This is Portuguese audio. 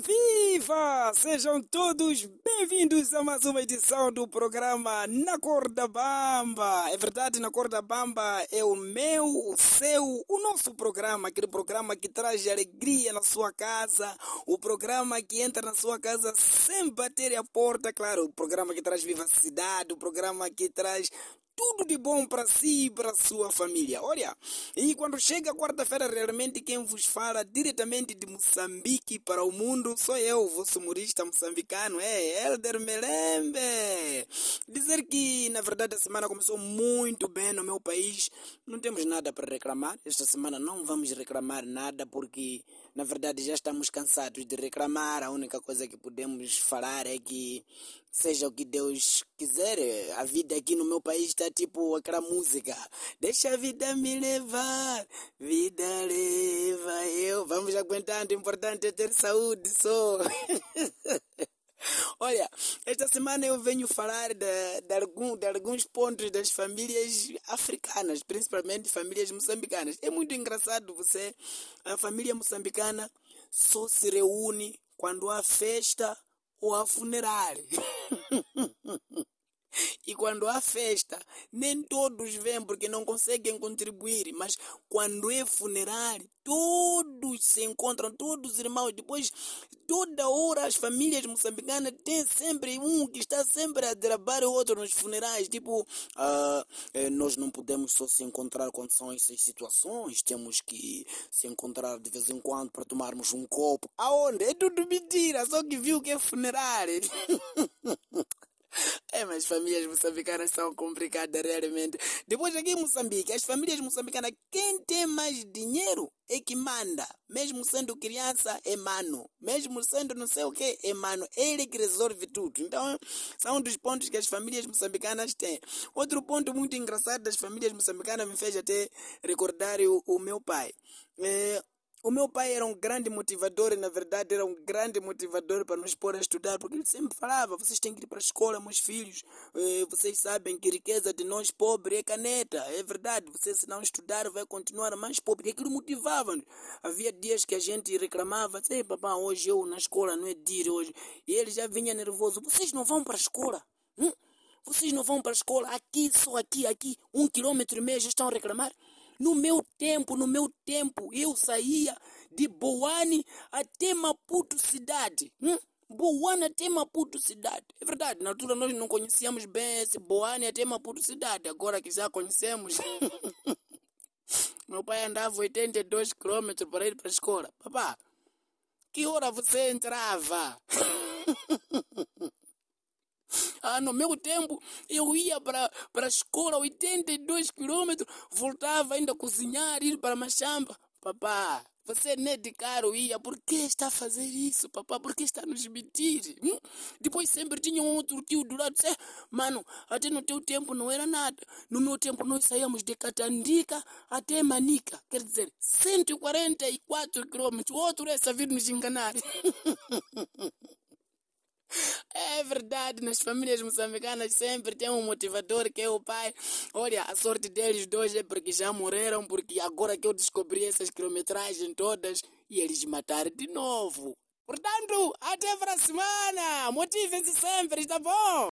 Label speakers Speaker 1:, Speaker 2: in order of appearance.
Speaker 1: Viva! Sejam todos bem-vindos a mais uma edição do programa Na Corda Bamba. É verdade, Na Corda Bamba é o meu, o seu, o nosso programa, aquele programa que traz alegria na sua casa, o programa que entra na sua casa sem bater a porta, claro, o programa que traz vivacidade, o programa que traz tudo de bom para si e para sua família. Olha, e quando chega quarta-feira, realmente quem vos fala diretamente de Moçambique para o mundo sou eu, vosso humorista moçambicano, é Elder Melembe. Dizer que, na verdade, a semana começou muito bem no meu país, não temos nada para reclamar. Esta semana não vamos reclamar nada porque, na verdade, já estamos cansados de reclamar. A única coisa que podemos falar é que seja o que Deus quiser. A vida aqui no meu país está tipo aquela música. Deixa a vida me levar, vida leva eu. Vamos aguentando, o importante é ter saúde só. Olha, esta semana eu venho falar de, de, algum, de alguns pontos das famílias africanas, principalmente famílias moçambicanas. É muito engraçado você, a família moçambicana só se reúne quando há festa ou há funerário. E quando há festa, nem todos vêm porque não conseguem contribuir, mas quando é funerário, todos se encontram, todos os irmãos. Depois, toda hora, as famílias moçambicanas têm sempre um que está sempre a trabalhar o outro nos funerais. Tipo, uh, nós não podemos só se encontrar quando são essas situações, temos que se encontrar de vez em quando para tomarmos um copo. Aonde? É tudo mentira, só que viu que é funerário. É, mas famílias moçambicanas são complicadas realmente. Depois aqui em Moçambique, as famílias moçambicanas, quem tem mais dinheiro é que manda. Mesmo sendo criança, é mano. Mesmo sendo não sei o que, é mano. Ele que resolve tudo. Então, são um dos pontos que as famílias moçambicanas têm. Outro ponto muito engraçado das famílias moçambicanas me fez até recordar o, o meu pai. É, o meu pai era um grande motivador e, na verdade, era um grande motivador para nos pôr a estudar, porque ele sempre falava: vocês têm que ir para a escola, meus filhos. Vocês sabem que riqueza de nós pobres é caneta. É verdade, você, se não estudar, vai continuar mais pobre. E aquilo motivava-nos. Havia dias que a gente reclamava: Ei, papá, hoje eu na escola não é dia hoje. E ele já vinha nervoso: vocês não vão para a escola? Hum? Vocês não vão para a escola? Aqui, só aqui, aqui, um quilômetro e meio já estão a reclamar? No meu tempo, no meu tempo, eu saía de Boane até Maputo cidade. Hum? Boane até Maputo cidade. É verdade, na altura nós não conhecíamos bem esse Boane até Maputo cidade. Agora que já conhecemos. meu pai andava 82 quilômetros para ir para a escola. Papá, que hora você entrava? Ah, no meu tempo, eu ia para a escola 82 quilômetros, voltava ainda a cozinhar, ir para machamba. Papá, você nem de caro ia, por que está a fazer isso, papá? Por que está a nos mentir? Hum? Depois sempre tinha um outro tio do lado, disse, mano, até no teu tempo não era nada. No meu tempo nós saíamos de Catandica até Manica, quer dizer, 144 quilômetros. O outro é vir nos enganar. É verdade, nas famílias moçambicanas sempre tem um motivador que é o pai. Olha, a sorte deles dois é porque já morreram, porque agora que eu descobri essas quilometragens todas e eles mataram de novo. Portanto, até para a semana! Motivem-se sempre, está bom?